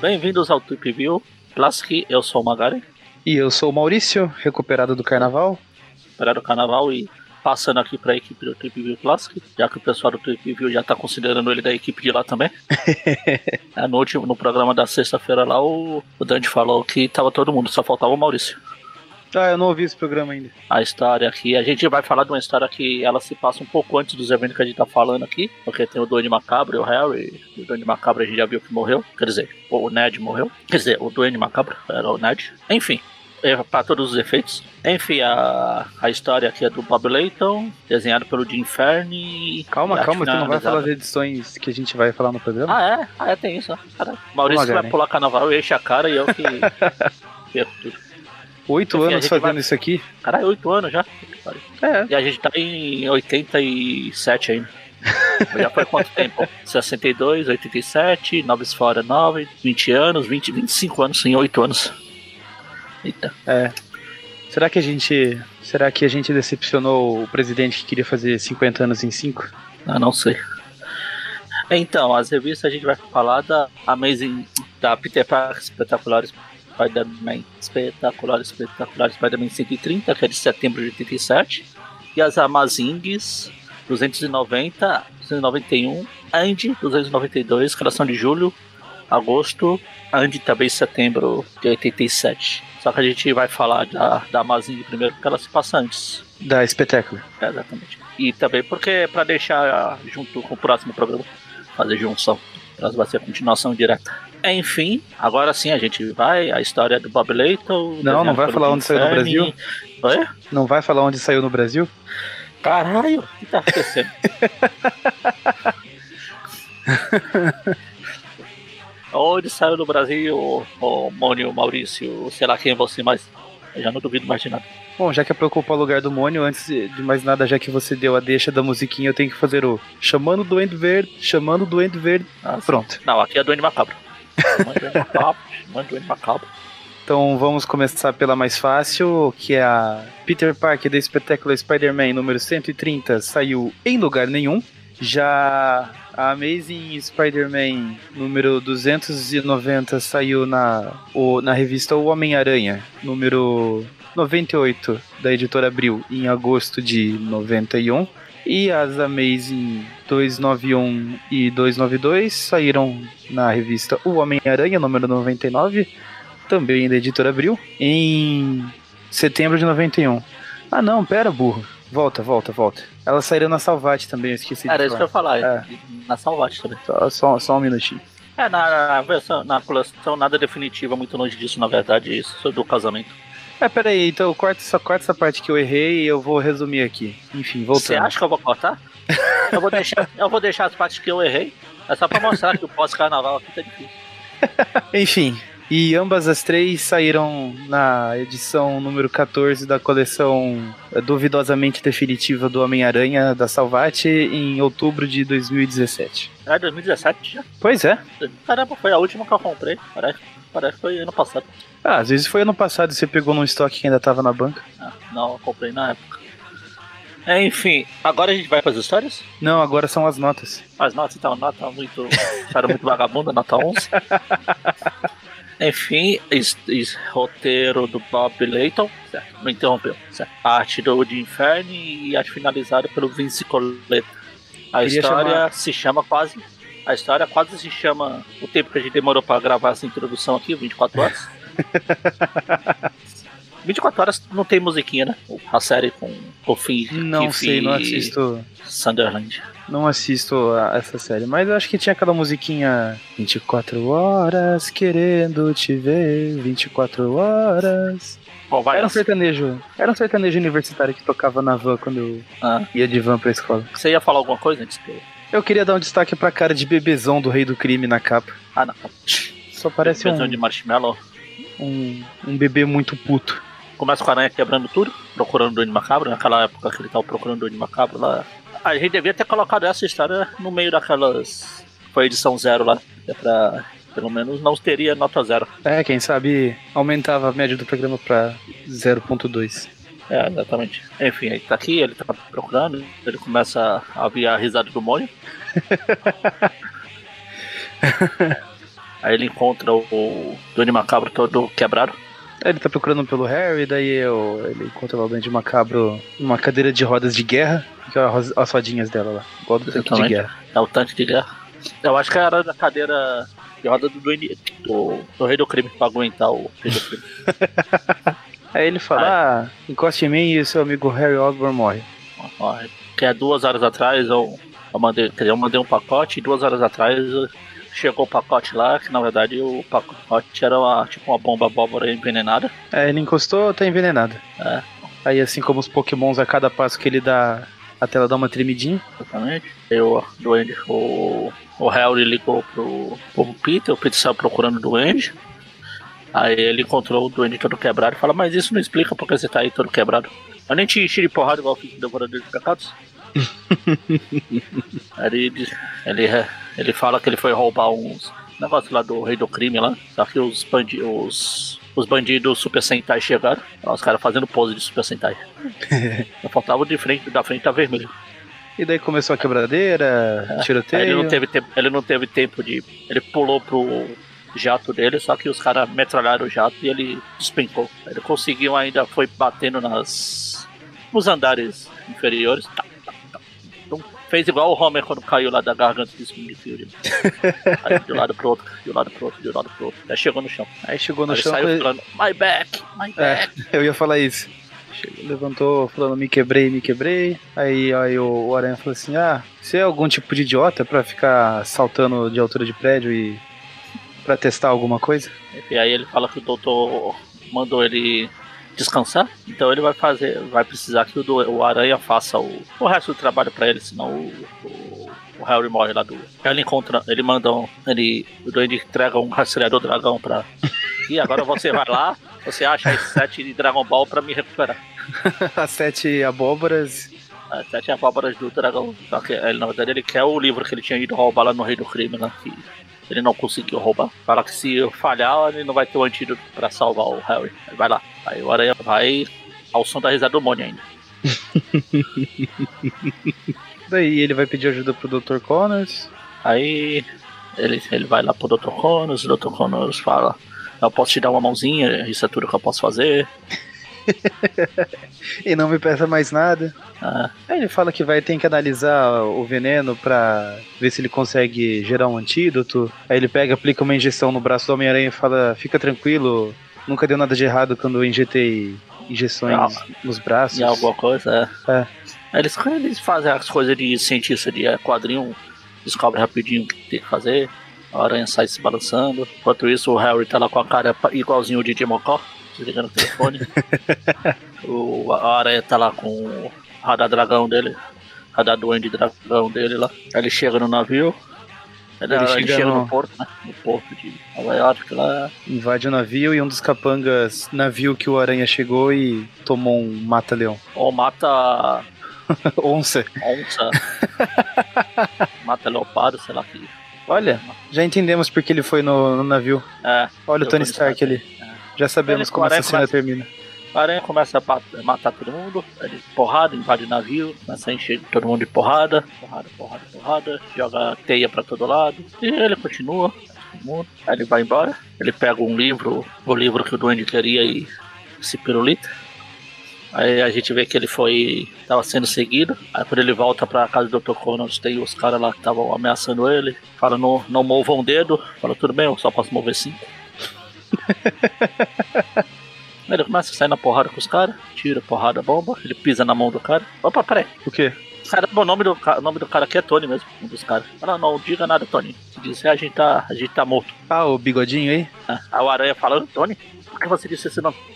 Bem-vindos ao Trip View Classic, eu sou o Magari. E eu sou o Maurício, recuperado do carnaval. Recuperado do carnaval e passando aqui para a equipe do Trip View Classic, já que o pessoal do Trip View já está considerando ele da equipe de lá também. é, no último no programa da sexta-feira lá, o, o Dante falou que tava todo mundo, só faltava o Maurício. Ah, eu não ouvi esse programa ainda. A história aqui, a gente vai falar de uma história que ela se passa um pouco antes dos eventos que a gente tá falando aqui, porque tem o Duende Macabro e o Harry. O Duende Macabro a gente já viu que morreu, quer dizer, o Ned morreu, quer dizer, o Duende Macabro era o Ned. Enfim, é, para todos os efeitos. Enfim, a, a história aqui é do Bob Layton, desenhado pelo Jim Fern. Calma, calma, tu não vai falar das edições que a gente vai falar no programa? Ah, é? Ah, é, tem isso. Caralho. Maurício vai pular carnaval, eu enche a cara e eu que perco tudo. Oito Enfim, anos fazendo vai... isso aqui? Caralho, oito anos já. É. E a gente tá em 87 ainda. já foi quanto tempo? 62, 87, Noves Fora 9, 20 anos, 20, 25 anos, sim, 8 anos. Eita. É. Será que a gente. Será que a gente decepcionou o presidente que queria fazer 50 anos em 5? Ah, não sei. Então, as revistas a gente vai falar da Amazing. da Peter Parker Espetaculares Spider-Man Espetacular, Espetacular Spider-Man 130, que é de setembro de 87, e as Amazings 290, 291, Andy 292, Criação de julho, agosto, Andy também setembro de 87. Só que a gente vai falar da, da Amazing primeiro porque ela se passa antes. Da Espetáculo. É, exatamente. E também porque é para deixar junto com o próximo programa, fazer junção. Elas vai ser a continuação direta. Enfim, agora sim a gente vai. A história do Bob Layton. Não, não vai falar onde saiu no Brasil? Oi? Não vai falar onde saiu no Brasil? Caralho, o que tá acontecendo? onde saiu no Brasil, o, o Mônio, Maurício, sei lá quem é você, eu já não duvido mais de nada. Bom, já que é pra ocupar o lugar do Mônio, antes de mais nada, já que você deu a deixa da musiquinha, eu tenho que fazer o chamando o Duende Verde, chamando o Duende Verde. Ah, Pronto. Não, aqui é Duende Macabro. Manda macabro. Então vamos começar pela mais fácil, que é a Peter Parker da Espetacular Spider-Man número 130, saiu em lugar nenhum. Já a Amazing Spider-Man número 290 saiu na, o, na revista O Homem-Aranha, número 98 da editora Abril, em agosto de 91. E as Amazing 291 e 292 saíram na revista O Homem-Aranha, número 99, também da editora Abril, em setembro de 91. Ah não, pera, burro. Volta, volta, volta. Elas saíram na Salvate também, eu esqueci Era isso que eu ia falar, é. na Salvate também. Só, só, só um minutinho. É, na, versão, na coleção nada definitiva, muito longe disso, na verdade, isso sobre o casamento. É, peraí, então corta, só corta essa parte que eu errei e eu vou resumir aqui. Enfim, voltando. Você acha que eu vou cortar? eu, vou deixar, eu vou deixar as partes que eu errei. É só pra mostrar que o pós-carnaval aqui tá difícil. Enfim, e ambas as três saíram na edição número 14 da coleção duvidosamente definitiva do Homem-Aranha da Salvati em outubro de 2017. É 2017 já? Pois é. Caramba, foi a última que eu comprei. Parece, parece que foi ano passado. Ah, às vezes foi ano passado e você pegou num estoque que ainda tava na banca. Ah, não, eu comprei na época. É, enfim, agora a gente vai para as histórias? Não, agora são as notas. As notas, então, nota muito. Cara, muito vagabunda, nota 11. Enfim, roteiro do Bob Layton, certo? Me interrompeu, certo? Arte do Jim Inferno e arte finalizada pelo Vince Coletta. A Queria história chamar... se chama quase. A história quase se chama. O tempo que a gente demorou para gravar essa introdução aqui, 24 horas. 24 horas não tem musiquinha, né? A série com o fim. Não sei, não assisto. Sunderland. Não assisto a essa série, mas eu acho que tinha aquela musiquinha 24 horas querendo te ver, 24 horas. Bom, era um sertanejo. Era um sertanejo universitário que tocava na van quando eu ah. ia de van pra escola. Você ia falar alguma coisa antes que eu... queria dar um destaque pra cara de bebezão do rei do crime na capa. Ah, não. Só parece bebezão um... de marshmallow um, um bebê muito puto. Começa com a aranha quebrando tudo, procurando o Duende Macabro, naquela época que ele tava procurando o Duende Macabro lá. A gente devia ter colocado essa história no meio daquelas. Foi edição zero lá, é pra. Pelo menos não teria nota zero. É, quem sabe aumentava a média do programa pra 0.2. É, exatamente. Enfim, ele tá aqui, ele tá procurando, ele começa a ouvir a risada do Mônio. Aí ele encontra o, o Duende Macabro todo quebrado. Ele tá procurando pelo Harry, daí eu, ele encontra lá o Duende Macabro numa cadeira de rodas de guerra, as, as rodinhas dela lá, igual do tanque de guerra. É o tanque de guerra. Eu acho que era da cadeira de roda do Duende, do, do Rei do Crime, pra aguentar o Rei do Crime. Aí ele fala, ah, encoste em mim e seu amigo Harry Osborn morre. Morre. Que é duas horas atrás eu, eu mandei, quer dizer, eu mandei um pacote e duas horas atrás chegou o pacote lá, que na verdade o pacote era uma, tipo uma bomba abóbora envenenada. É, ele encostou, tá envenenado. É. Aí assim como os pokémons a cada passo que ele dá, a tela dá uma tremidinha. Exatamente. Eu, Duende, o, o Harry ligou pro, pro Peter, o Peter saiu procurando o Duende. Aí ele encontrou o Duende todo quebrado e fala, mas isso não explica porque você tá aí todo quebrado. Eu nem te enchi de porrada igual fiz devorador de pecados. ele, ele, ele fala que ele foi roubar uns negócios lá do Rei do Crime lá. Só que os, bandi os, os bandidos Super Sentai chegaram. Os caras fazendo pose de Super Sentai. Só faltava de frente, da frente tá vermelho. E daí começou a quebradeira, é. tiroteio. Ele não, teve tempo, ele não teve tempo de. Ele pulou pro jato dele, só que os caras metralharam o jato e ele despencou. Ele conseguiu ainda, foi batendo nas. nos andares inferiores. Tá, Fez igual o Homer quando caiu lá da garganta do Springfield. Aí de um lado pro outro, de um lado pro outro, de um lado pro outro. Até chegou no chão. Aí chegou no Aí chão. saiu foi... falando, my back, my É, back. eu ia falar isso. Chegou, levantou falando me quebrei, me quebrei. Aí, aí o, o Aranha falou assim: Ah, você é algum tipo de idiota pra ficar saltando de altura de prédio e. pra testar alguma coisa? E aí ele fala que o doutor mandou ele descansar, então ele vai fazer, vai precisar que o, o Aranha faça o, o resto do trabalho pra ele, senão o, o, o Harry morre lá do. Ele encontra, ele manda, um, ele, o Duende entrega um rastreador dragão pra. E agora você vai lá, você acha as sete de Dragon Ball pra me recuperar. As sete abóboras. As sete abóboras do dragão. Só que ele, na verdade, ele quer o livro que ele tinha ido roubar lá no Rei do Crime, né? Que ele não conseguiu roubar. Fala que se eu falhar, ele não vai ter o antídoto pra salvar o Harry. Aí vai lá. Aí o Aranha vai ao som da risada do Mônio ainda. Daí ele vai pedir ajuda pro Dr. Connors. Aí ele, ele vai lá pro Dr. Connors, o Dr. Connors fala, eu posso te dar uma mãozinha, isso é tudo que eu posso fazer. E não me peça mais nada. Ah, Aí ele fala que vai ter que analisar o veneno pra ver se ele consegue gerar um antídoto. Aí ele pega, aplica uma injeção no braço do Homem-Aranha e fala: Fica tranquilo, nunca deu nada de errado quando eu injetei injeções Ah. nos braços. e alguma coisa, é. É. Aí Eles, eles fazem as coisas de cientista de é, quadrinho, descobre rapidinho o que tem que fazer. A aranha sai se balançando. Enquanto isso, o Harry tá lá com a cara igualzinho o DJ Mocó, desligando o telefone. o, a aranha tá lá com o radar dragão dele, radar duende dragão dele lá. Ele chega no navio. Ele, Ele ele chega chega, no- no... porto, né? No porto de Nova York lá. Invade o navio e um dos capangas navio que o Aranha chegou e tomou um mata-leão. Ou mata Onça. onça, mata leopardo, sei lá que. Olha, já entendemos porque ele foi no, no navio. É, Olha o Tony Stark ali. Já sabemos Ele- como essa cena começa- termina. A aranha começa a matar todo mundo, ele porrada, invade o navio, começa a encher todo mundo de porrada, porrada, porrada, porrada, joga teia pra todo lado, e ele continua, mundo. aí ele vai embora, ele pega um livro, o livro que o Duende queria e se pirulita. Aí a gente vê que ele foi. tava sendo seguido. Aí quando ele volta pra casa do Dr. Connors, tem os caras lá que estavam ameaçando ele. Fala, não, não mova um dedo. Fala, tudo bem, eu só posso mover cinco. Ele começa a sair na porrada com os caras, tira porrada, bomba, ele pisa na mão do cara. Opa, peraí. O quê? Caramba, o nome do, o nome do cara aqui é Tony mesmo, um dos caras. Fala, não, diga nada, Tony. Se disser, a gente tá, a gente tá morto. Ah, o bigodinho aí? Ah, o Aranha falando, Tony, por que você disse esse nome?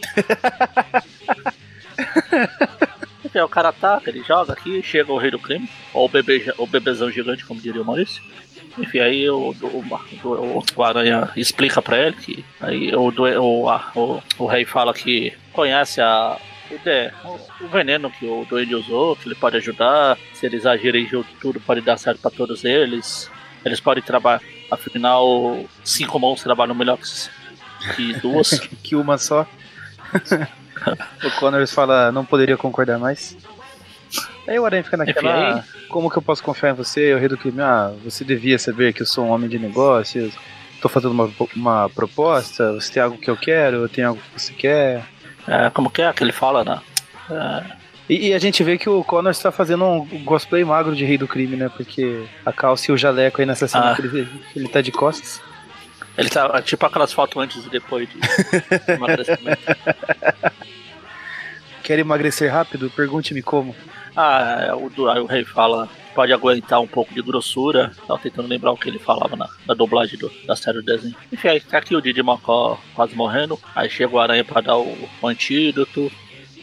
Aí o cara ataca, ele joga aqui, chega o rei do crime, ou o, bebê, o bebezão gigante, como diria o Maurício. Enfim, aí o, o, o, o Aranha explica pra ele que aí o, o, o, o rei fala que conhece a, o, de- o- veneno que o Duende usou, que ele pode ajudar, se eles agirem junto, tudo pode dar certo pra todos eles. Eles podem trabalhar, afinal, cinco mãos trabalham melhor que, duas. Que uma só. o Connors fala, não poderia concordar mais. Aí o Aranha fica naquela, ah, como que eu posso confiar em você? Eu rei do crime, ah, você devia saber que eu sou um homem de negócios, tô fazendo uma, uma proposta, você tem algo que eu quero, eu tenho algo que você quer. É, como que é que ele fala, né? É... E, e, a gente vê que o Connor está fazendo um cosplay magro de Rei do Crime, né? Porque a calça e o jaleco aí nessa cena ah. que ele, ele tá de costas. Ele tá tipo aquelas fotos antes e depois de emagrecimento. Quer emagrecer rápido? Pergunte-me como. Ah, é, o, rei fala pode aguentar um pouco de grossura. Tava tentando lembrar o que ele falava na, na dublagem do, da série do desenho. Enfim, aí tá aqui o Didi Mocó quase morrendo. Aí chega o Aranha pra dar o, o antídoto.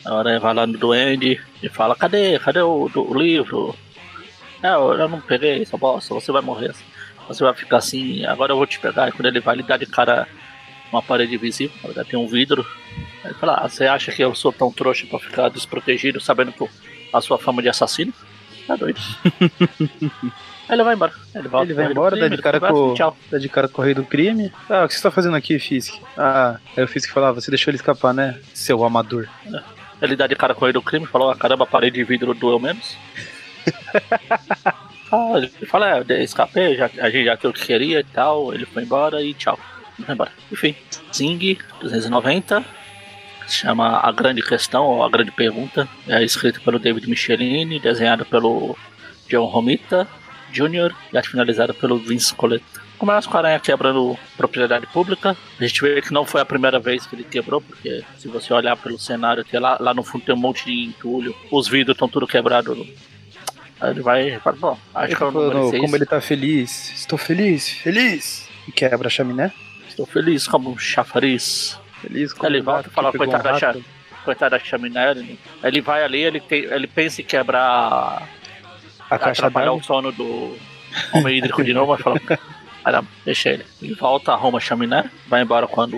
A Aranha vai lá no Duende e fala: Cadê? Cadê o, do, o livro? É, eu, eu não peguei essa bosta, você vai morrer. Você vai ficar assim, agora eu vou te pegar. E quando ele vai, ele dá de cara uma parede visível, tem um vidro. Aí ele fala: ah, Você acha que eu sou tão trouxa pra ficar desprotegido sabendo que a sua fama de assassino? Tá doido. Aí ele vai embora. Ele, volta, ele vai embora, crime, dá de cara com tchau. dá de cara com o rei do crime. Ah, o que você tá fazendo aqui, Fisk? Ah, aí o Fisk falava, ah, você deixou ele escapar, né? Seu amador. É. Ele dá de cara com o rei do crime, falou, ah, caramba, a parede de vidro doeu menos. ah, ele fala, é, escapei, já, a gente já que queria e tal. Ele foi embora e tchau. Vai embora. Enfim, Zing 290 se chama A Grande Questão, ou A Grande Pergunta. É escrito pelo David Michelini, desenhado pelo John Romita Jr. e arte finalizada pelo Vince Coletta. Começa com a aranha quebrando propriedade pública. A gente vê que não foi a primeira vez que ele quebrou, porque se você olhar pelo cenário, tem lá, lá no fundo tem um monte de entulho. Os vidros estão tudo quebrados. Aí ele vai fala, bom, acho que eu não Como ele tá feliz. Estou feliz, feliz. E quebra a chaminé. Estou feliz como um chafariz. Feliz Ele volta e fala, coitado um da, cha, coitado da chaminé. Ele, ele vai ali, ele, tem, ele pensa em quebrar. A caixa atrapalhar o sono do homem hídrico de novo, mas fala. Caramba, deixa ele. Ele volta, arruma a chaminé, vai embora quando.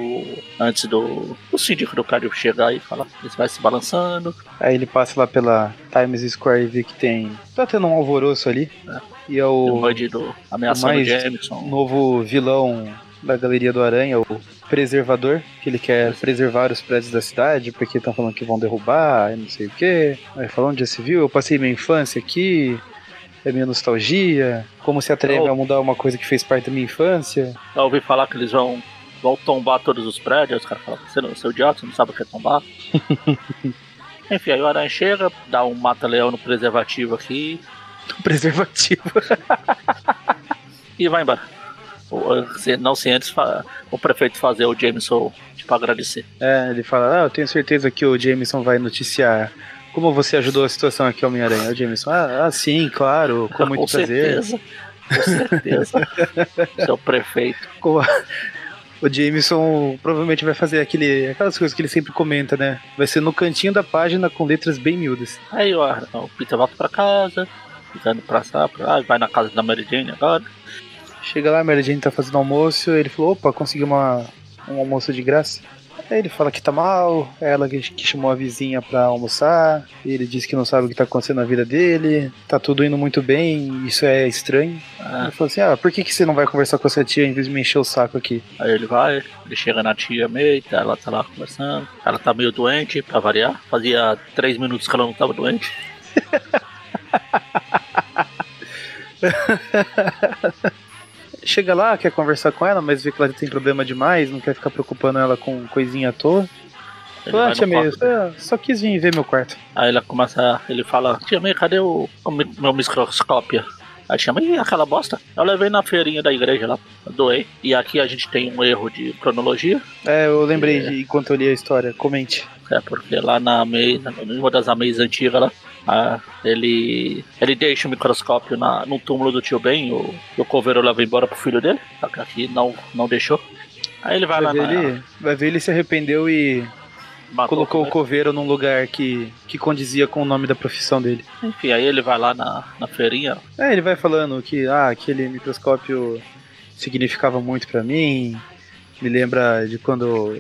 Antes do. O síndico do prédio chegar e fala. Ele vai se balançando. Aí ele passa lá pela Times Square e vê que tem. Tá tendo um alvoroço ali. É. E é o. O bandido ameaçando o Jameson. Novo vilão da Galeria do Aranha, o Preservador, que ele quer preservar os prédios da cidade, porque estão falando que vão derrubar, e não sei o que. Aí falando de civil, eu passei minha infância aqui, é minha nostalgia, como se atreve a mudar uma coisa que fez parte da minha infância. Eu ouvi falar que eles vão, vão tombar todos os prédios, os caras falam, você não, seu idiota, você não sabe o que é tombar. Enfim, aí o Aranha chega, dá um mata-leão no preservativo aqui. Preservativo. e vai embora não sem antes o prefeito fazer o Jameson tipo, agradecer. É, ele fala, ah, eu tenho certeza que o Jameson vai noticiar como você ajudou a situação aqui, Homem-Aranha. O Jameson, ah, ah, sim, claro, com muito com prazer. Certeza. Com certeza. Seu prefeito. O Jameson provavelmente vai fazer aquele, aquelas coisas que ele sempre comenta, né? Vai ser no cantinho da página com letras bem miúdas. Aí o, o Peter volta pra casa, ficando pra lá, vai na casa da Mary Jane agora. Chega lá, a Mary Jane tá fazendo almoço, ele falou, opa, consegui uma, um almoço de graça. Aí ele fala que tá mal, ela que, que chamou a vizinha pra almoçar, ele diz que não sabe o que tá acontecendo na vida dele, tá tudo indo muito bem, isso é estranho. Ah. Ele falou assim, ah, por que, que você não vai conversar com essa tia em vez de me encher o saco aqui? Aí ele vai, ele chega na tia meio, ela tá lá conversando, ela tá meio doente, pra variar, fazia três minutos que ela não tava doente. chega lá, quer conversar com ela, mas vê que ela tem problema demais, não quer ficar preocupando ela com coisinha à toa. Fala, ah, tia May, só quis vir ver meu quarto. Aí ela começa, ele fala, tia May, cadê o, o meu microscópio? Aí chama, e aquela bosta? Eu levei na feirinha da igreja lá, doei. E aqui a gente tem um erro de cronologia. É, eu lembrei é... de enquanto eu li a história, comente. É, porque lá na mesa, numa das ameias antigas lá, ah, ele, ele deixa o microscópio na, no túmulo do tio Ben, o, o coveiro leva embora pro filho dele, só que aqui não, não deixou. Aí ele vai, vai lá ver na... ele, Vai ver ele se arrependeu e Matou colocou o coveiro. num lugar que, que condizia com o nome da profissão dele. Enfim, aí ele vai lá na, na feirinha. É, ele vai falando que ah, aquele microscópio significava muito para mim, me lembra de quando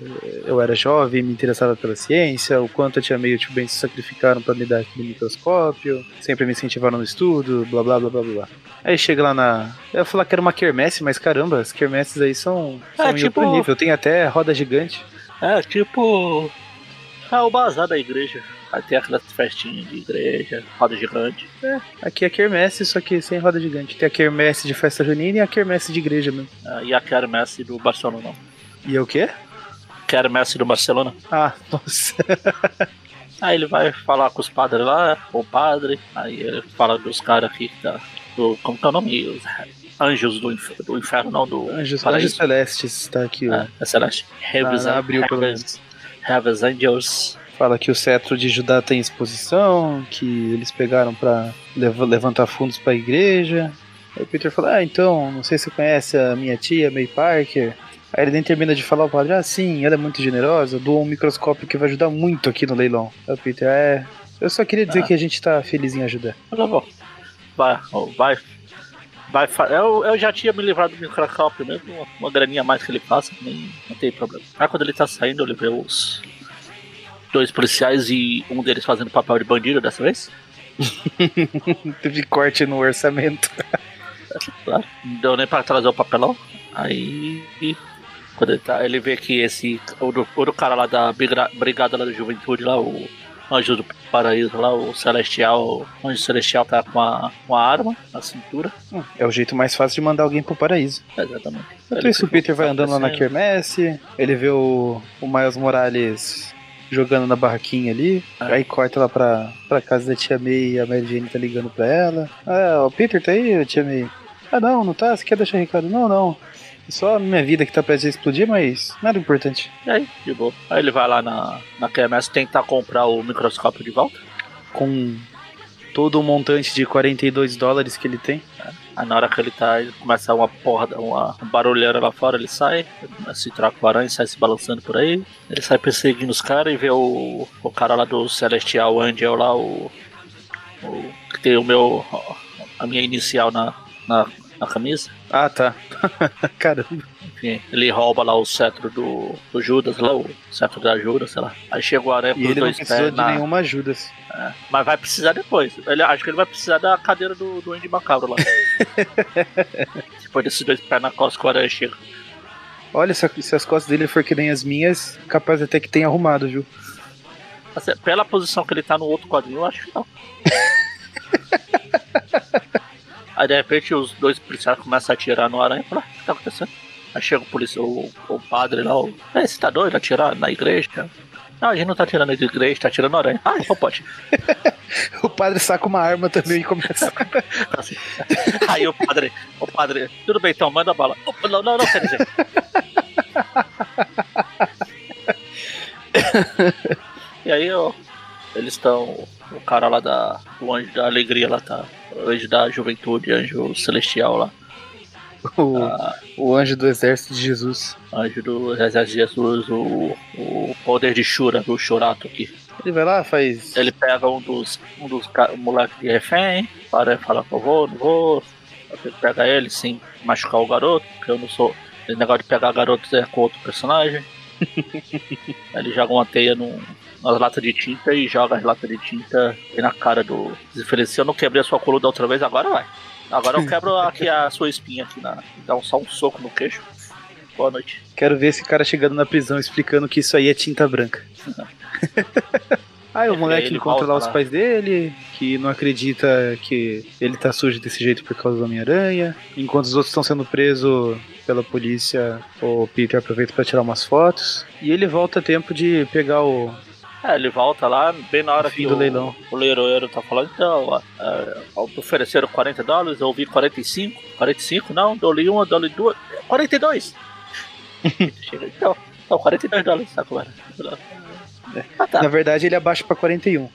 eu era jovem me interessava pela ciência, o quanto eu tinha meio tio Ben se sacrificaram para me dar aquele microscópio, sempre me incentivaram no estudo, blá blá blá blá blá. Aí chega lá na. Eu ia falar que era uma quermesse, mas caramba, as quermesses aí são, são é, tipo... outro nível, tem até roda gigante. É, tipo. É o bazar da igreja. Aí tem aquelas festinhas de igreja, roda gigante. É, aqui é quermesse, só que sem roda gigante. Tem a quermesse de festa junina e a quermesse de igreja mesmo. Ah, e a quermesse do Barcelona não. E é o quê? Quermesse do Barcelona. Ah, nossa. Aí ele vai falar com os padres lá, o padre, aí ele fala dos caras aqui, tá, do, como que é o nome? Os anjos do, inf do inferno, não, do Anjos. Anjos Celestes, tá aqui. ó. É, é Celeste. Heaven's, Ah, abriu Heaven's, Heaven's Angels. Fala que o cetro de Judá tem exposição, que eles pegaram pra lev- levantar fundos pra igreja. Aí o Peter fala: Ah, então, não sei se você conhece a minha tia, May Parker. Aí ele nem termina de falar o padre: Ah, sim, ela é muito generosa, doou um microscópio que vai ajudar muito aqui no leilão. Aí o Peter: É, eu só queria dizer Ah. que a gente tá feliz em ajudar. Olha, bom, vai, vai, vai, eu, eu já tinha me livrado do microscópio mesmo, uma, uma graninha a mais que ele passa, nem, não tem problema. Aí quando ele tá saindo, ele vê os dois policiais e um deles fazendo papel de bandido dessa vez. Teve corte no orçamento. Claro. Não deu nem pra trazer o papelão. Aí. Quando ele, tá, ele vê que esse. O do, o do cara lá da briga- Brigada lá da Juventude, lá, o Anjo do Paraíso, lá, o Celestial. O Anjo Celestial tá com a, com a arma na cintura. Hum, É o jeito mais fácil de mandar alguém pro paraíso. Exatamente. Enquanto isso, o Peter vai andando lá na quermesse, ele vê o, o Miles Morales jogando na barraquinha ali, É. aí corta lá pra, pra casa da tia May e a Mary Jane tá ligando pra ela. Ah, o Peter tá aí, tia May? Ah, não, não tá? Você quer deixar recado? Não, não. É Só a minha vida que tá prestes a explodir, mas nada importante. E aí, de boa. Aí ele vai lá na, na QMS tentar comprar o microscópio de volta. Com todo o montante de 42 dólares que ele tem. Aí na hora que ele tá, ele começa uma porra, uma barulheira lá fora, ele sai, se troca o aranha, sai se balançando por aí. Ele sai perseguindo os caras e vê o, o cara lá do Celestial Angel lá, o, o que tem o meu, a minha inicial na, na, na camisa. Ah, tá. Caramba. Enfim, ele rouba lá o cetro do, do Judas, lá, o cetro da Judas, sei lá. Aí chega o aranha E ele não dois precisou pés de na, nenhuma ajuda. é, mas vai precisar depois. Ele, acho que ele vai precisar da cadeira do, do Andy Macabro lá. depois desses dois pés na costa que o aranha chega. Olha, se, a- se as costas dele for que nem as minhas, capaz até que tenha arrumado, viu? Assim, pela posição que ele tá no outro quadrinho, eu acho que não. Aí de repente os dois policiais começam a atirar no aranha e falam, "Ah, o que tá acontecendo? Aí chega o policial, o, o padre lá, o. É, você tá doido? Atirar na igreja? Não, a gente não tá atirando na igreja, tá atirando no aranha. Ah, então pode. O padre saca uma arma também e começa. Assim. Aí o padre, o padre, tudo bem então, manda bala. Opa, Não, não, não, quer dizer. e aí, ó, eles estão. O cara lá da. Anjo da alegria lá tá. O anjo da juventude, anjo celestial lá. O, Ah, o anjo do exército de Jesus. anjo do exército de Jesus, o, o poder de Shura, do Chorato aqui. Ele vai lá, faz. Ele pega um dos, um dos moleques de refém, para e fala que eu vou, não vou. Ele pega ele sem machucar o garoto, porque eu não sou. Esse negócio de pegar garotos é com outro personagem. Ele joga uma teia num, nas latas de tinta e joga as latas de tinta aí na cara do. Se eu não quebrei a sua coluna outra vez, agora vai. Agora eu quebro aqui a sua espinha aqui na. Dá só um soco no queixo. Boa noite. Quero ver esse cara chegando na prisão explicando que isso aí é tinta branca. Aí o moleque encontra lá os pais dele, que não acredita que ele tá sujo desse jeito por causa do Homem-Aranha. Enquanto os outros estão sendo presos pela polícia, o Peter aproveita pra tirar umas fotos. E ele volta a tempo de pegar o É, ele volta lá, bem na hora fim que do o, leilão. o leiloeiro tá falando, então, é, ofereceram 40 dólares, eu ouvi 45, 45, não, dou-lhe uma, dou-lhe duas, 42! Chega, então, então, 42 dólares, tá com Ah, tá. Na verdade, ele abaixa pra 41.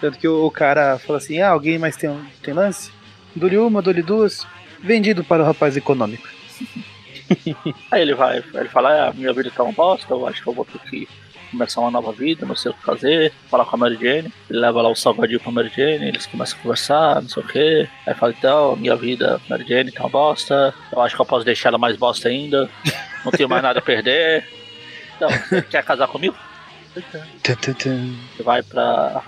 Tanto que o, o cara fala assim: ah, alguém mais tem, tem lance? Dou-lhe uma, dou-lhe duas. Vendido para o rapaz econômico. Aí ele vai, ele fala, ah, minha vida tá uma bosta, eu acho que eu vou ter que começar uma nova vida, não sei o que fazer, falar com a Mary Jane, ele leva lá o salgadinho pra Mary Jane, eles começam a conversar, não sei o que, aí fala, então, minha vida, Mary Jane, tá uma bosta, eu acho que eu posso deixar ela mais bosta ainda, não tenho mais nada a perder, então, você quer casar comigo? Você vai pra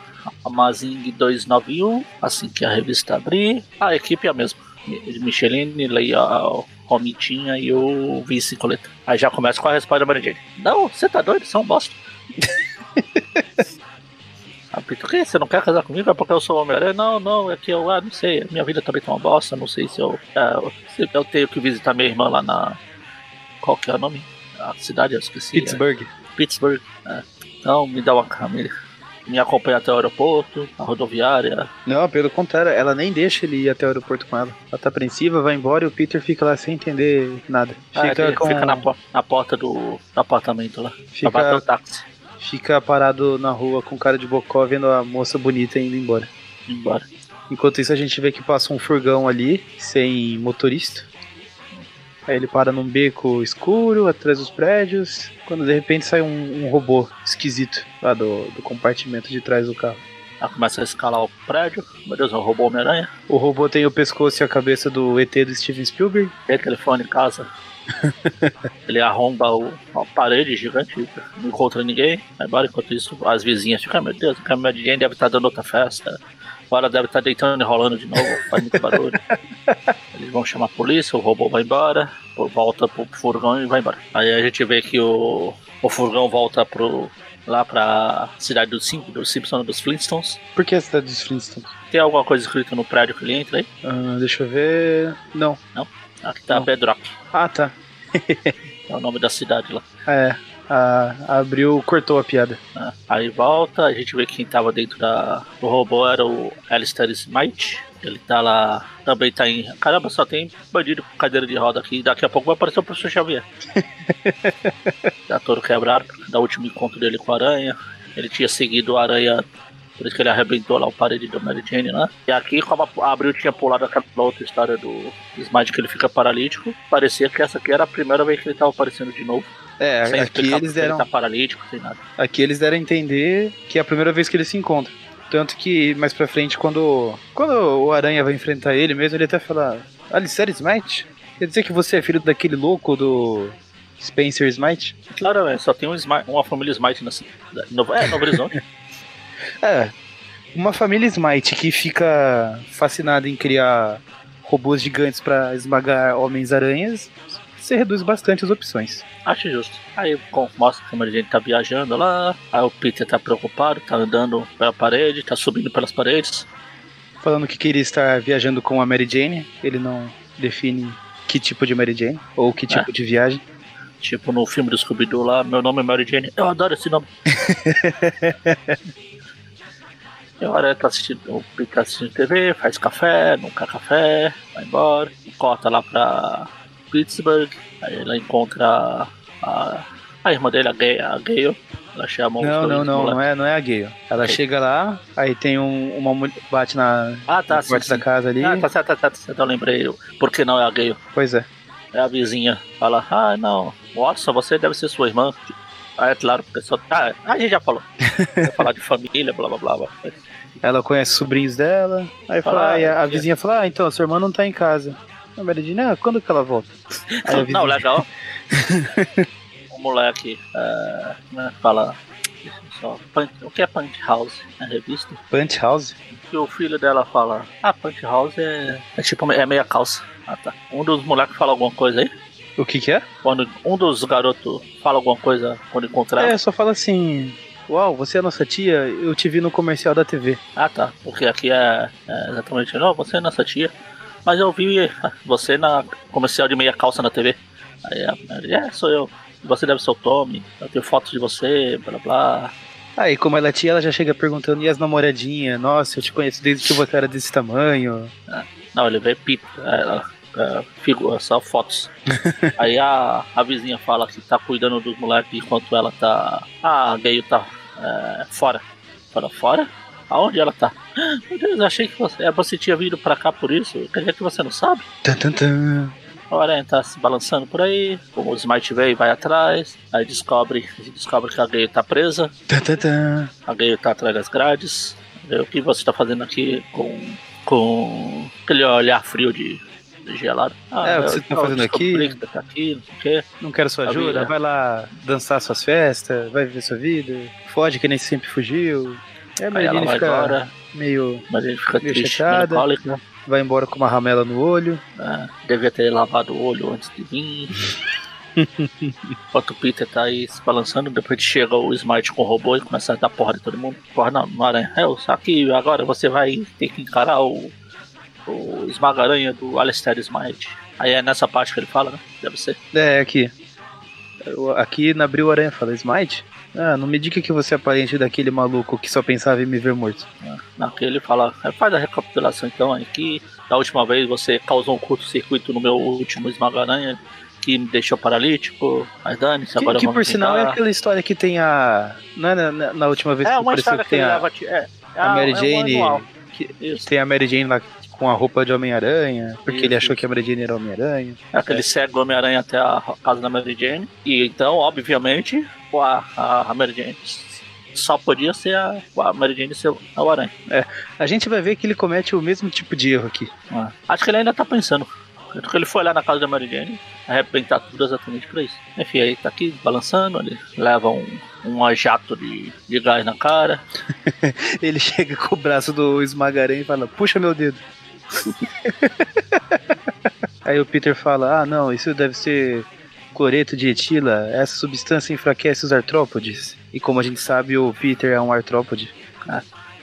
Amazing 291, assim que a revista abrir. A equipe é a mesma. Micheline, Leal, Romitinha e o Vice Coleta. Aí já começa com a resposta da Mary Jane. Não, você tá doido? Você é um bosta. Ah, Peter, o que? Você não quer casar comigo? É porque eu sou Homem-Aranha? Não, não, é que eu ah, não sei. Minha vida também tá uma bosta. Não sei se eu. É, se eu tenho que visitar minha irmã lá na. Qual que é o nome? A cidade, eu esqueci. Pittsburgh. É. Pittsburgh. É. Então me dá uma câmera. Me acompanha até o aeroporto, a rodoviária. Não, pelo contrário, ela nem deixa ele ir até o aeroporto com ela. Ela tá apreensiva, vai embora e o Peter fica lá sem entender nada. Ah, Fica, ele com... fica na, po- na porta do, do apartamento lá. Fica- Pra bater o táxi. Fica parado na rua com cara de bocó vendo a moça bonita indo embora. Embora. Enquanto isso, a gente vê que passa um furgão ali, sem motorista. Aí ele para num beco escuro, atrás dos prédios, quando de repente sai um, um robô esquisito lá do, do compartimento de trás do carro. Ela começa a escalar o prédio. Meu Deus, é um robô Homem-Aranha. O robô tem o pescoço e a cabeça do ET do Steven Spielberg. Tem telefone em casa. Ele arromba o, uma parede gigante, não encontra ninguém. Vai embora enquanto isso, as vizinhas ficam, "Ah, meu Deus, a Mary Jane deve estar dando outra festa. Agora deve estar deitando e rolando de novo, faz muito barulho. Eles vão chamar a polícia, o robô vai embora, volta pro furgão e vai embora. Aí a gente vê que o, o furgão volta pro, lá pra cidade dos, Sim, dos Simpsons, dos Flintstones. Por que a cidade dos Flintstones? Tem alguma coisa escrita no prédio que ele entra aí? Ah, deixa eu ver. Não. Aqui tá Não. Bedrock, Ah, tá. é o nome da cidade lá. É. a- abriu, cortou a piada. né? Aí volta, a gente vê que quem tava dentro da, do robô era o Alistair Smite. Ele tá lá, também tá em. Caramba, só tem bandido com cadeira de roda aqui. Daqui a pouco vai aparecer o professor Xavier. tá todo quebrado, da último encontro dele com a aranha. Ele tinha seguido a aranha, por isso que ele arrebentou lá o parede do Mary Jane, né? E aqui, como a Abril tinha pulado aquela outra história do Smite que ele fica paralítico, parecia que essa aqui era a primeira vez que ele tava aparecendo de novo. É, sem aqui eles porque ele deram. tá paralítico, sem nada. Aqui eles deram a entender que é a primeira vez que eles se encontram. Tanto que mais pra frente, quando, quando o Aranha vai enfrentar ele mesmo, ele até fala: Alistair Smite? Quer dizer que você é filho daquele louco do Spencer Smite? Claro, é, só tem um Smite- uma família Smite na. Novo, é, Novo Horizonte. É. Uma família Smite que fica fascinada em criar robôs gigantes pra esmagar homens-aranhas, você reduz bastante as opções. Acho justo. Aí mostra que a Mary Jane tá viajando lá. Aí o Peter tá preocupado, tá andando pela parede, tá subindo pelas paredes. Falando que queria estar viajando com a Mary Jane, ele não define que tipo de Mary Jane ou que tipo de viagem. Tipo no filme do Scooby-Doo lá, meu nome é Mary Jane. Eu adoro esse nome. E a hora tá assistindo, o tá assistindo TV, faz café, não quer café, vai embora. Corta lá pra Pittsburgh. Aí ela encontra a, a irmã dele, a Gay, a Gale. Ela chama Não, não, não, não é, não é a Gale. Ela Ok. chega lá, aí tem um, uma mulher bate na, Ah, tá, porta da casa ali. Ah, tá certo, tá certo, tá certo, eu lembrei. Por que não é a Gale? Pois é. É a vizinha. Fala, ah, não, Watson, você deve ser sua irmã. Ah, é claro, porque só. Ah, a gente já falou. Vai falar de família, blá blá blá. blá. Ela conhece os sobrinhos dela. Aí fala, Ah, aí a, a vizinha fala, ah, então, a sua irmã não tá em casa. A Jane, ah, quando que ela volta? Aí a Não, vizinha- legal. o moleque é, né, fala. Só, o que é Punch House? É revista? Punch House? E o filho dela fala: Ah, Punch House é, é tipo é meia calça. Ah, tá. Um dos moleques fala alguma coisa aí? O que que é? Quando um dos garotos fala alguma coisa quando encontrar. É, só fala assim, uau, você é nossa tia, eu te vi no comercial da TV. Ah, tá. Porque aqui é, é exatamente. Não, você é nossa tia. Mas eu vi você na comercial de meia calça na TV. Aí a Mary, é, sou eu. Você deve ser o Tommy. Eu tenho fotos de você, blá blá. Aí, como ela é tia, ela já chega perguntando, e as namoradinhas? Nossa, eu te conheço desde que você era desse tamanho. Não, ele vê pip, é, é, figura, só fotos. Aí a, a vizinha fala que tá cuidando dos moleques enquanto ela tá. Ah, a Gale tá é, fora. Fora, fora? Aonde ela tá? Meu Deus, eu achei que você, é, você tinha vindo pra cá por isso. Quer dizer que você não sabe? Tan, tan, tan. A aranha tá se balançando por aí, o Smite e vai atrás, aí descobre, descobre que a Gale tá presa, tan. a Gale tá atrás das grades. O que você tá fazendo aqui com, com aquele olhar frio de, de gelado? Ah, É, o que você tá fazendo aqui? tá aqui, não sei o quê. Não quero sua A ajuda, vida. vai lá dançar suas festas, vai viver sua vida, foge que nem sempre fugiu. É, a vai fica embora, meio. mas ele fica meio triste, chateada. melancólico. vai embora com uma ramela no olho. né? Devia ter lavado o olho antes de vir. Enquanto o Peter tá aí se balançando, depois chega o Smite com o robô e começa a dar porra de todo mundo. Porra não, no aranha. É, só que agora você vai ter que encarar o, o esmaga-aranha do Alistair Smite. Aí é nessa parte que ele fala, né? Deve ser. É, aqui. Eu- Aqui na Abril Aranha fala, Smite? Ah, não me diga que você é parente daquele maluco que só pensava em me ver morto. Naquele ele fala, "É, faz a recapitulação então aqui. Da última vez você causou um curto-circuito no meu último esmaga-aranha que me deixou paralítico. Mas dane-se, Que, agora que por sinal é tentar." aquela história que tem a. Não é na, na- na última vez É que apareceu que que tem a, leva. É, é a Mary é um Jane. manual. que tem a Mary Jane lá com a roupa de Homem-Aranha, porque ele Isso, achou isso. que a Mary Jane era Homem-Aranha. É aquele cego do Homem-Aranha até a casa da Mary Jane. E então, obviamente, a, a, a Mary Jane só podia ser a, a Mary Jane ser o Aranha. A gente vai ver que ele comete o mesmo tipo de erro aqui. É. Acho que ele ainda tá pensando. Porque ele foi lá na casa da Mary Jane arrebentar tudo exatamente pra isso. Enfim, aí tá aqui balançando, ele leva um, um jato de, de gás na cara. Ele chega com o braço do Esmagaranha e fala: Puxa meu dedo. Aí o Peter fala: Ah, não, isso deve ser cloreto de etila. Essa substância enfraquece os artrópodes. E como a gente sabe, o Peter é um artrópode.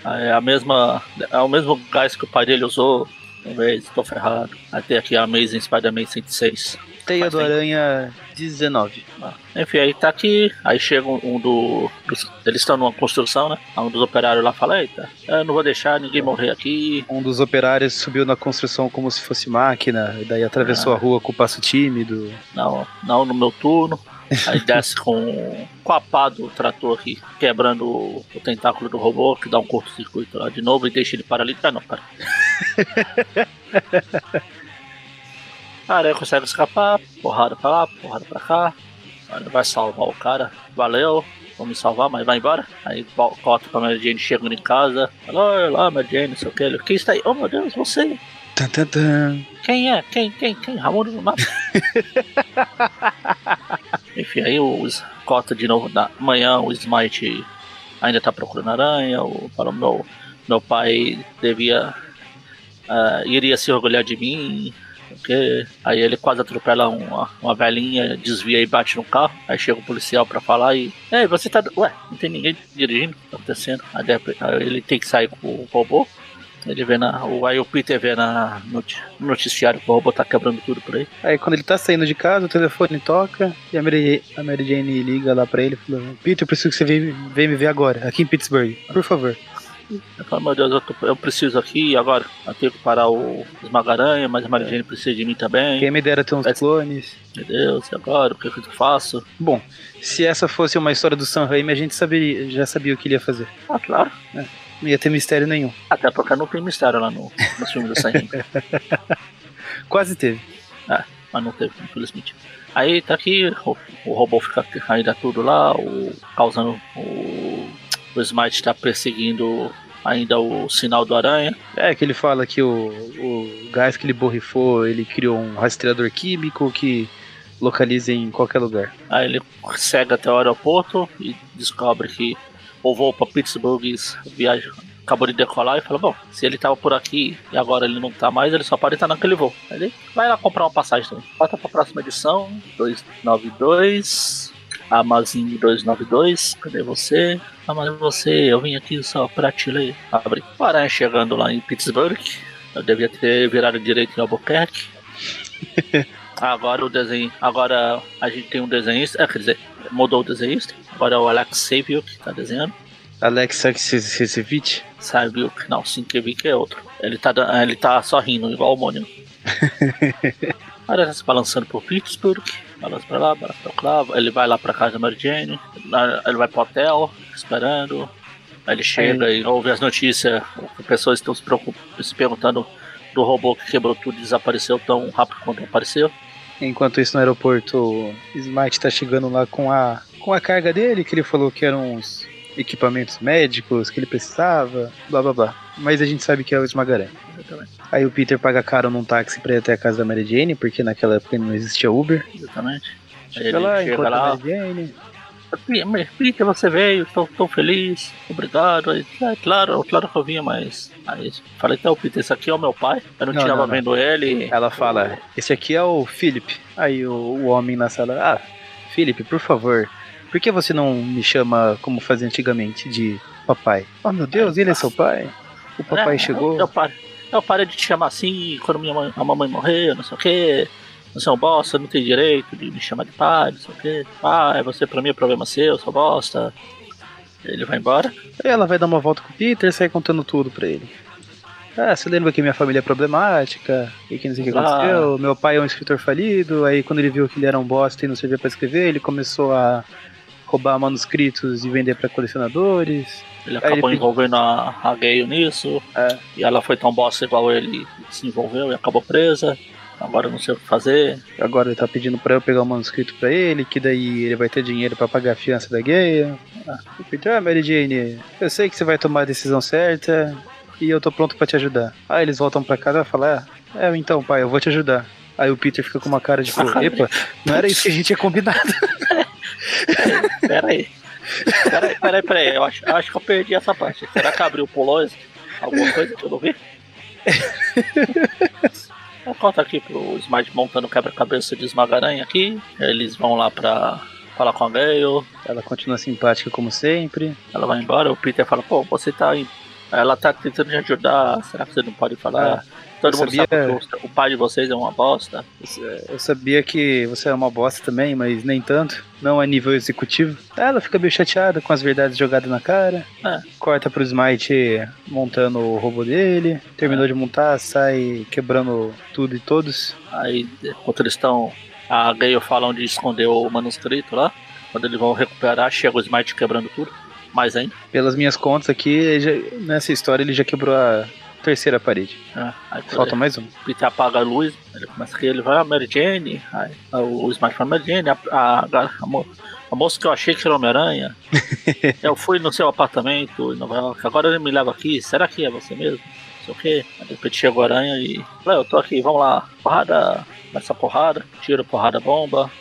É a mesma. É o mesmo gás que o pai dele usou. Talvez, tô ferrado. Até aqui a Amazing Spider-Man 106. Teia do tem. Aranha 19. Ah, Enfim, aí tá aqui, aí chega um, um do. dos- eles estão numa construção, né? Um dos operários lá fala, eita, eu não vou deixar ninguém morrer aqui. Um dos operários subiu na construção como se fosse máquina, e daí atravessou Ah. a rua com passo tímido. Não, não no meu turno. Aí desce com, com a pá do trator aqui, quebrando o, o tentáculo do robô, que dá um curto-circuito lá de novo e deixa ele paralítico. Ah, não, para. Cara, aí consegue escapar, porrada pra lá, porrada pra cá. Ele vai salvar o cara. Valeu, vou me salvar, mas vai embora. Aí corta pra Mary Jane chegando em casa. Alô, lá, Mary Jane, não sei o que. Ele, Quem está aí? Oh meu Deus, você! Tan, tan, tan. Quem é? Quem? Quem? Quem? Ramon no mapa. Enfim, aí o corta de novo da manhã, o Smite ainda tá procurando aranha. O, meu, meu pai devia. ah, iria se orgulhar de mim. Aí ele quase atropela uma, uma velhinha, desvia e bate no carro. Aí chega o policial pra falar e. Ei, você tá. Ué, não tem ninguém dirigindo? Tá acontecendo? Aí, ele tem que sair com o robô. Ele vê na. O, aí o Peter vê na, no noticiário que o robô tá quebrando tudo por aí. Aí quando ele tá saindo de casa, o telefone toca e a Mary, a Mary Jane liga lá pra ele e fala: Peter, eu preciso que você venha, venha me ver agora, aqui em Pittsburgh, por favor. Eu falo, meu Deus, eu, tô- eu preciso aqui agora. Eu tenho que parar o Esmaga-Aranha, mas a Mary Jane precisa de mim também. Quem me dera ter uns Mas- clones. Meu Deus, e agora? O que, que eu faço? Bom, se essa fosse uma história do Sam Raimi, a gente saberia, já sabia o que ele ia fazer. Ah, claro. Não ia ter mistério nenhum. Até porque não tem mistério lá no, no filme do Sam Raimi. Quase teve. mas não teve, infelizmente. Aí tá aqui, o, o robô fica ainda tudo lá, o, causando o, o Smite tá perseguindo ainda o sinal do aranha. É que ele fala que o, o gás que ele borrifou, ele criou um rastreador químico que localiza em qualquer lugar. Aí ele segue até o aeroporto e descobre que o voo para Pittsburgh viaja, acabou de decolar e fala, bom, se ele tava por aqui e agora ele não tá mais, ele só pode estar naquele voo. Aí ele vai lá comprar uma passagem também. Bota pra próxima edição, 292, Amazon 292, cadê você? Ah, mas você, eu vim aqui só pra te ler. Abre. O Aranha chegando lá em Pittsburgh, eu devia ter virado direito em Albuquerque. Agora o desenho. Agora a gente tem um desenhista. É, quer dizer, mudou o desenhista. Agora é o Alex Savio que tá desenhando. Alex Saksevich. Saviuk, não, Sinkevich é outro. Ele tá, ele tá só rindo, igual o Mônio. Agora tá se balançando por Pittsburgh. Balança pra lá, balança pra lá. Ele vai lá pra casa da Mary Jane. Ele vai pro hotel, esperando. Aí ele chega e ouve as notícias. As pessoas estão se, se perguntando do robô que quebrou tudo e desapareceu tão rápido quanto apareceu. Enquanto isso no aeroporto, o Smite tá chegando lá com a, com a carga dele, que ele falou que eram uns equipamentos médicos que ele precisava, blá blá blá. Mas a gente sabe que é o Esmagaranha. Exatamente. Aí o Peter paga caro num táxi pra ir até a casa da Mary Jane, porque naquela época não existia Uber. Exatamente. Aí Chega ele lá, chega encontra lá, a Mary Jane. Peter, você veio, estou tão feliz, obrigado. Aí, é, claro, claro que eu vinha, mas. Aí falei, então, Peter, esse aqui é o meu pai. Eu não, não tinha vendo ele. Ela fala, esse aqui é o Philip. Aí o, o homem na sala, ah, Philip, por favor, por que você não me chama como fazia antigamente de papai? Oh meu Deus, ele é seu pai? O papai é, chegou. Eu, eu, eu parei de te chamar assim quando minha mãe, a mamãe morreu, não sei o que. Você é um bosta, não tem direito de me chamar de pai, não sei o que. Ah, é você pra mim é problema seu, sou bosta. Ele vai embora. Ela vai dar uma volta com o Peter e sai contando tudo pra ele. Ah, você lembra que minha família é problemática e que não sei o que aconteceu? Meu pai é um escritor falido, aí quando ele viu que ele era um bosta e não servia para escrever, ele começou a roubar manuscritos e vender para colecionadores. Ele acabou ele envolvendo a, a Gale nisso. É. E ela foi tão bosta igual ele se envolveu e acabou presa. Agora eu não sei o que fazer. Agora ele tá pedindo pra eu pegar o um manuscrito pra ele, que daí ele vai ter dinheiro pra pagar a fiança da Gale. Ah, então, ah, Mary Jane, eu sei que você vai tomar a decisão certa e eu tô pronto pra te ajudar. Aí eles voltam pra casa e falam, ah, é, então pai, eu vou te ajudar. Aí o Peter fica com uma cara de, epa, não era isso que a gente tinha combinado. Pera aí. Peraí, peraí, peraí. Eu acho, eu acho que eu perdi essa parte. Será que abriu o pulou alguma coisa que eu não vi? Conta aqui pro Smart montando quebra-cabeça de esmagaranha aqui. Eles vão lá pra falar com a Gale. Ela continua simpática como sempre. Ela vai embora, o Peter fala, pô, você tá. Ela tá tentando me ajudar, será que você não pode falar? Ah. Todo eu mundo sabia... sabe que o pai de vocês é uma bosta. Eu sabia que você é uma bosta também, mas nem tanto. Não a nível executivo. Ela fica meio chateada com as verdades jogadas na cara. É. Corta pro Smite montando o robô dele. Terminou é. de montar, sai quebrando tudo e todos. Aí, enquanto eles estão. A Gale fala onde escondeu o manuscrito lá. Quando eles vão recuperar, chega o Smite quebrando tudo. Mais ainda. Pelas minhas contas aqui, já, nessa história ele já quebrou a terceira parede. Ah, Falta ele, mais um. Peter apaga a luz, ele começa a ele vai a Mary Jane, aí, o smartphone Mary Jane, a, a, a, a, moça que eu achei que era Homem-Aranha. eu fui no seu apartamento em Nova York, agora ele me leva aqui, será que é você mesmo? Não sei o que. Aí de repente chega o Aranha e. eu tô aqui, vamos lá, porrada, começa a porrada, tira porrada bomba,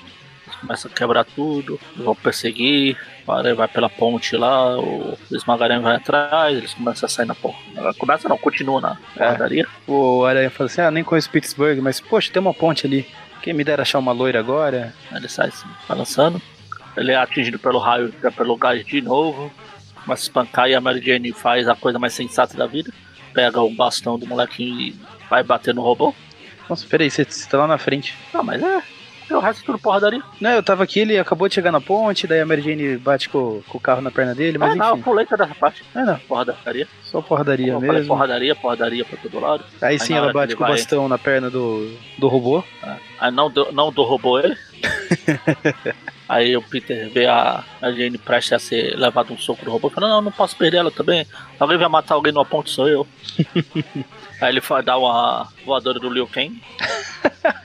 começa a quebrar tudo, vão perseguir, para vai pela ponte lá, o, Esmagarém vai atrás, eles começam a sair na porra. Começa não, continua na porradaria. É. O Aranha fala assim, ah, nem conheço Pittsburgh, mas poxa, tem uma ponte ali. Quem me dera achar uma loira agora? Ele sai assim, balançando. Ele é atingido pelo raio, pelo gás de novo. A espancar e a Mary Jane faz a coisa mais sensata da vida. Pega o bastão do molequinho e vai bater no robô. Nossa, peraí, você, você tá lá na frente. Não, mas é, o resto tudo porradaria. Não, eu tava aqui, ele acabou de chegar na ponte, daí a Mary Jane bate com, com o carro na perna dele, mas ah, enfim. não, eu pulei toda essa parte. É, não. Porradaria. Só porradaria Como mesmo. porradaria, porradaria pra todo lado. Aí, aí sim ela bate com o vai... bastão na perna do, do robô. Ah, aí não, do, não do robô ele. Aí o Peter vê a, a Jane prestes a ser levado um soco do robô e fala, não, não posso perder ela também. Alguém vai matar alguém numa ponte, sou eu. Aí ele vai dar uma voadora do Liu Kang.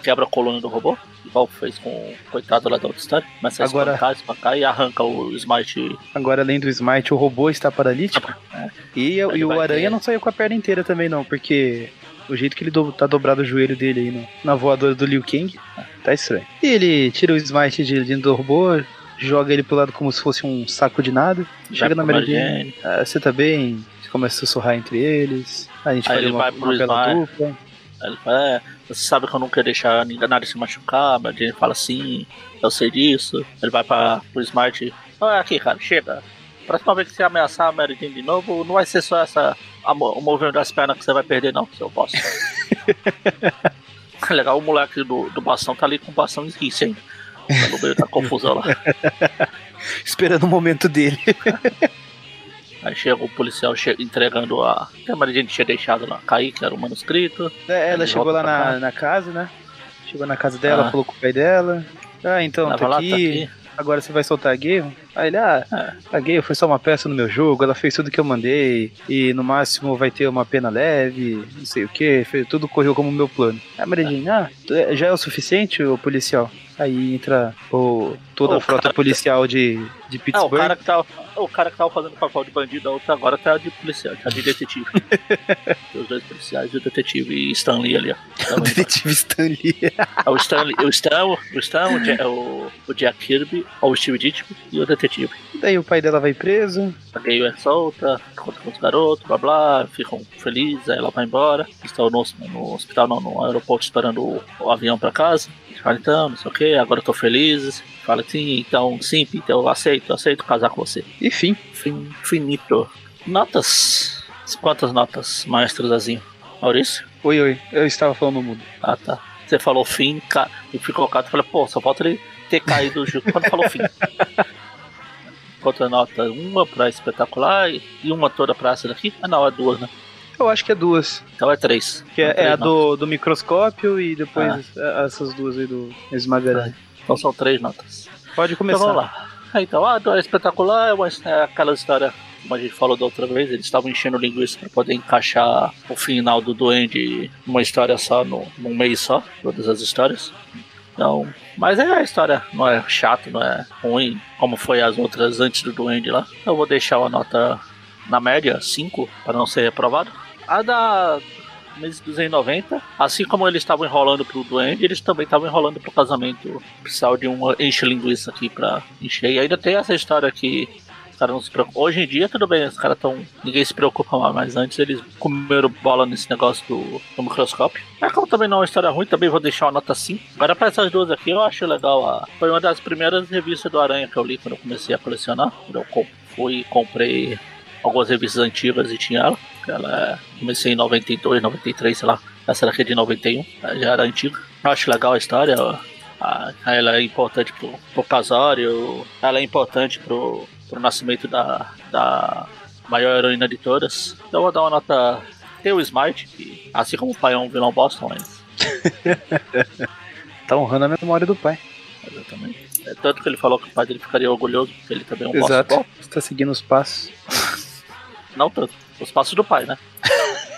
quebra a coluna do robô, igual fez com o coitado lá da outra história. Começa a Agora... espancar, espancar e arranca o Smite. Agora, além do Smite, o robô está paralítico. É. E, e o Aranha ter... não saiu com a perna inteira também, não, porque o jeito que ele do, tá dobrado o joelho dele aí no, na voadora do Liu Kang, tá estranho. E ele tira o Smite de dentro do robô, joga ele pro lado como se fosse um saco de nada, vai chega na Mary Jane. Ah, você tá bem? Começa a sussurrar entre eles. A gente aí faz uma, uma bela dupla. Aí ele fala, é, você sabe que eu não quero deixar nada se machucar, mas ele fala assim, eu sei disso. Ele vai para o Smart, olha aqui, cara, chega. Próxima vez que você ameaçar a Mary Jane de novo, não vai ser só essa a, o movimento das pernas que você vai perder, não, se eu posso. Legal, o moleque do, do bastão tá ali com o bastão esguice ainda. Tá confusão lá. Esperando o momento dele. Aí chega o policial chega, entregando a. Que a Mary Jane tinha deixado lá cair, que era o manuscrito. É, ela chegou lá na, na casa, né? Chegou na casa dela, ah. falou com o pai dela. Ah, então, tá aqui, tá aqui, Agora você vai soltar a Gale? Aí ele, ah, a gay foi só uma peça no meu jogo, ela fez tudo que eu mandei, e no máximo vai ter uma pena leve, não sei o que, tudo correu como meu plano. Aí a Jane, ah, já é o suficiente, o policial? Aí entra o, toda a frota policial de, de Pittsburgh. Ah, o cara que tava, o cara que tava fazendo papel de bandido, a outra agora tá de policial, tá de detetive. Os dois policiais o detetive e Stanley ali, ó. o detetive Stanley. é o Stanley, o Stan, o, Stan, o, Jack, o, o Jack Kirby, o Steve Ditko e o detetive. Daí o pai dela vai preso. A gay é solta, conta com os garotos, blá blá, ficam felizes, aí ela vai embora. Estão no, no hospital, não, no aeroporto esperando o, o avião pra casa. Fala então, não sei o que, agora eu tô feliz. Fala assim, então sim, Peter, eu aceito, eu aceito casar com você. Enfim. Fin, finito. Notas. Quantas notas, maestro Zazinho? Maurício? Oi, oi, eu estava falando mudo. Ah, tá. Você falou fim, ca... e ficou colocado e falei, pô, só falta ele ter caído quando falou fim. Quantas nota? Uma pra espetacular e uma toda pra essa daqui? Ah, não, é duas, né? Eu acho que é duas. Então é três. Que é, três é a do, do microscópio e depois ah. essas duas aí do esmagarante. Então são três notas. Pode começar. Então vamos lá. Então, a do espetacular é, uma, é aquela história como a gente falou da outra vez, eles estavam enchendo linguiça para poder encaixar o final do Duende numa história só, no, num mês só, todas as histórias. Então, mas é a história, não é chato, não é ruim, como foi as outras antes do Duende lá. Eu vou deixar uma nota na média 5 para não ser reprovado. A da meses dos anos 90, assim como eles estavam enrolando pro Duende, eles também estavam enrolando pro casamento. Precisava de um enche linguiça aqui pra encher. E ainda tem essa história que caras não se preocupam. Hoje em dia, tudo bem, os caras estão. Ninguém se preocupa mais, mas antes eles comeram bola nesse negócio do, do microscópio. Mas como também não é uma história ruim, também vou deixar uma nota 5. Agora, pra essas duas aqui, eu acho legal. A... Foi uma das primeiras revistas do Aranha que eu li quando eu comecei a colecionar. Eu fui e comprei algumas revistas antigas e tinha ela. Ela é, comecei em 92, 93, sei lá. Essa daqui é de 91, já era antiga. Eu acho legal a história. Ela é importante pro, pro casório, ela é importante pro, pro nascimento da, da maior heroína de todas. Então eu vou dar uma nota. Tem o Smite, que assim como o pai é um vilão Boston, mas. tá honrando a memória do pai. Exatamente. É tanto que ele falou que o pai dele ficaria orgulhoso, porque ele também é um Exato. Boston. Você tá seguindo os passos. Não tanto. Os passos do pai, né?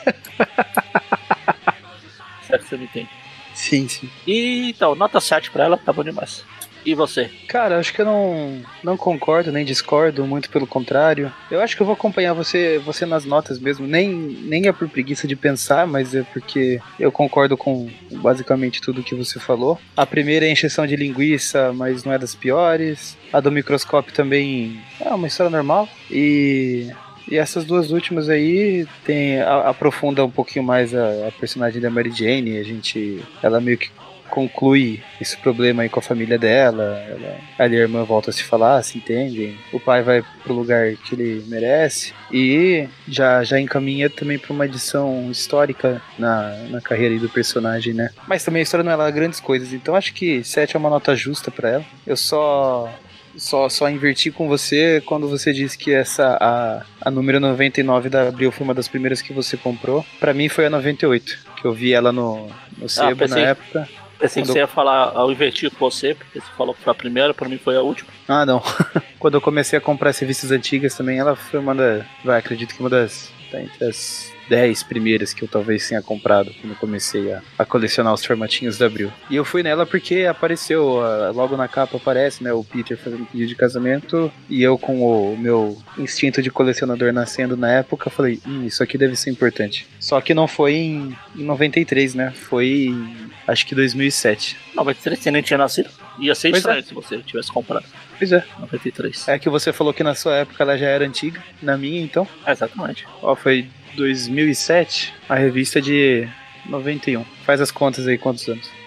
certo, você me entende. Sim, sim. E então, nota 7 pra ela, tá bom demais. E você? Cara, acho que eu não, não concordo nem discordo, muito pelo contrário. Eu acho que eu vou acompanhar você você nas notas mesmo. Nem, nem é por preguiça de pensar, mas é porque eu concordo com basicamente tudo que você falou. A primeira é a encheção de linguiça, mas não é das piores. A do microscópio também é uma história normal. E e essas duas últimas aí tem aprofunda um pouquinho mais a, a, personagem da Mary Jane. A gente, ela meio que conclui esse problema aí com a família dela. Ela, a irmã volta a se falar, se entendem. O pai vai pro lugar que ele merece e já já encaminha também para uma edição histórica na, na carreira do personagem, né? Mas também a história não é lá grandes coisas, então acho que 7 é uma nota justa para ela. Eu só só, só inverti com você quando você disse que essa a, a número 99 da Abril foi uma das primeiras que você comprou. Para mim foi a 98, que eu vi ela no, no sebo ah, na época. Pensei quando... que você ia falar ao invertir com você, porque você falou que foi a primeira, para mim foi a última. Ah, não. quando eu comecei a comprar as revistas antigas também, ela foi uma das. Vai, acredito que uma das. Tá entre as 10 primeiras que eu talvez tenha comprado quando comecei a, a, colecionar os formatinhos da Abril. E eu fui nela porque apareceu, uh, logo na capa aparece, né, o Peter fazendo pedido de casamento e eu com o meu instinto de colecionador nascendo na época, falei, hum, isso aqui deve ser importante. Só que não foi em, em 93, né, foi em, acho que 2007. 93 você nem tinha nascido? Ia ser pois estranho é. se você tivesse comprado. Pois é. 93. É que você falou que na sua época ela já era antiga, na minha então. É, exatamente. Ó, foi 2007, a revista de 91. Faz as contas aí, quantos anos?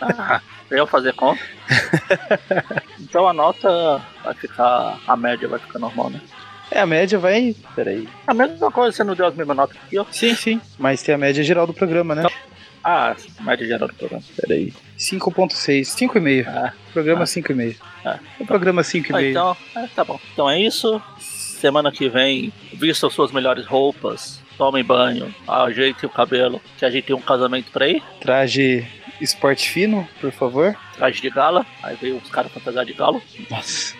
Ah, eu fazer conta? então a nota vai ficar. A média vai ficar normal, né? É, a média vai. Peraí. A mesma coisa, você não deu as mesmas notas aqui, ó? Sim, sim. Mas tem a média geral do programa, né? Então, ah, média geral do programa. Peraí. 5.6, 5,5. Ah, programa ah, 5,5. Ah, o programa 5,5. Ah, então, é, tá bom. Então é isso semana que vem, vistam suas melhores roupas, tomem banho, ajeitem o cabelo, que a gente tem um casamento pra ir. Traje esporte fino, por favor. Traje de gala, aí veio os caras fantasiar de galo. Nossa.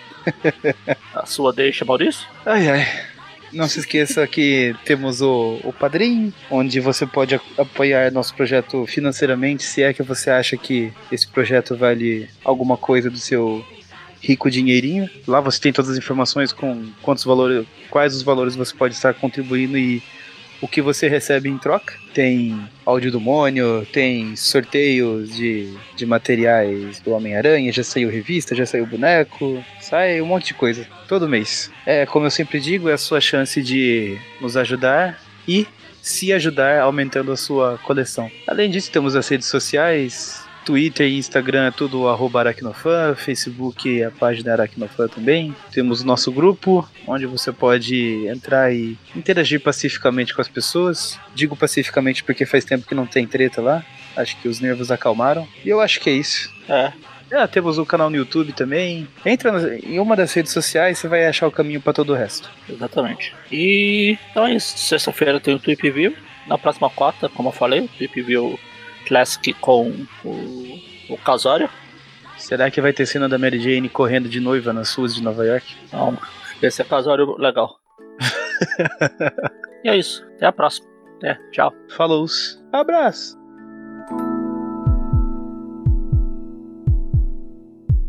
A sua deixa, Maurício? Ai, ai. Não se esqueça que temos o, o Padrim, onde você pode apoiar nosso projeto financeiramente, se é que você acha que esse projeto vale alguma coisa do seu rico dinheirinho. Lá você tem todas as informações com quantos valores, quais os valores você pode estar contribuindo e o que você recebe em troca. Tem áudio do Mônio, tem sorteios de, de materiais do Homem-Aranha, já saiu revista, já saiu boneco, sai um monte de coisa, todo mês. É, como eu sempre digo, é a sua chance de nos ajudar e se ajudar aumentando a sua coleção. Além disso, temos as redes sociais, Twitter e Instagram é tudo arroba Aracnofan, Facebook é a página Aracnofan também. Temos o nosso grupo, onde você pode entrar e interagir pacificamente com as pessoas. Digo pacificamente porque faz tempo que não tem treta lá. Acho que os nervos acalmaram. E eu acho que é isso. É. É, temos o um canal no YouTube também. Entra em uma das redes sociais, você vai achar o caminho para todo o resto. Exatamente. E então é isso. Sexta-feira tem o Tweep View. Na próxima quarta, como eu falei, o Tweep View Classic com o, o Casório. Será que vai ter cena da Mary Jane correndo de noiva nas ruas de Nova York? Não, esse é Casório legal. e é isso. Até a próxima. Até, tchau. Falou. Abraço.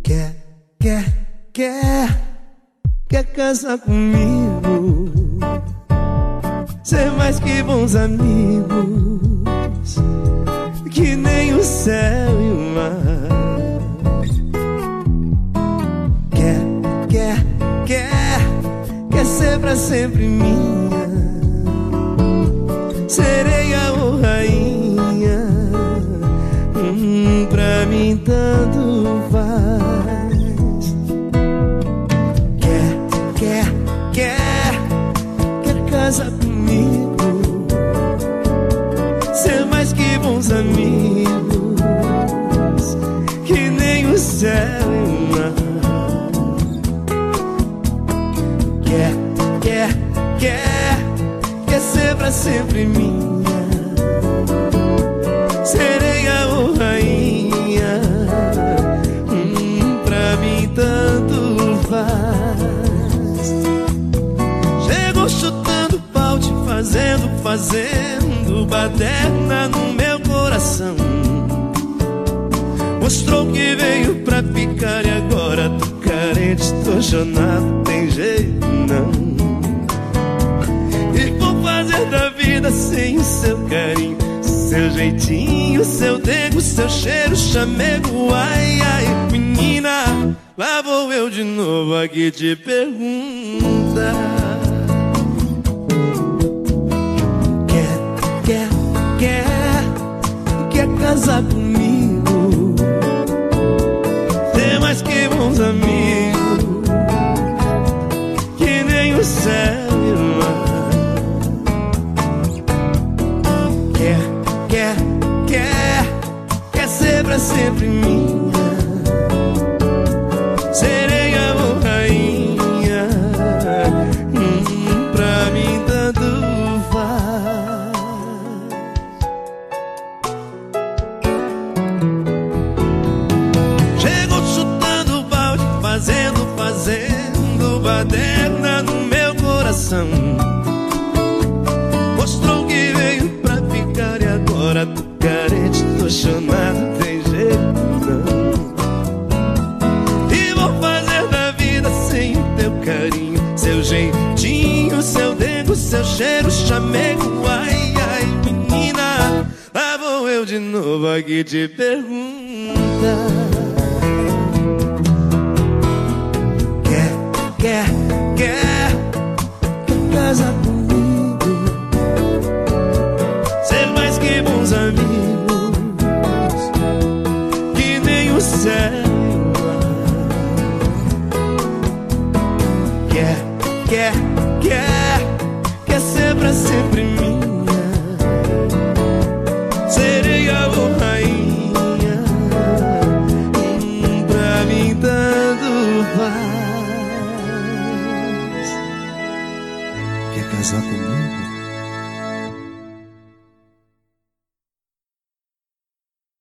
Quer, quer, quer, quer casar comigo? Ser mais que bons amigos que nem o céu e o mar. Quer, quer, quer, quer ser pra sempre minha, sereia ou rainha, hum, pra mim tanto aqui te perguntar.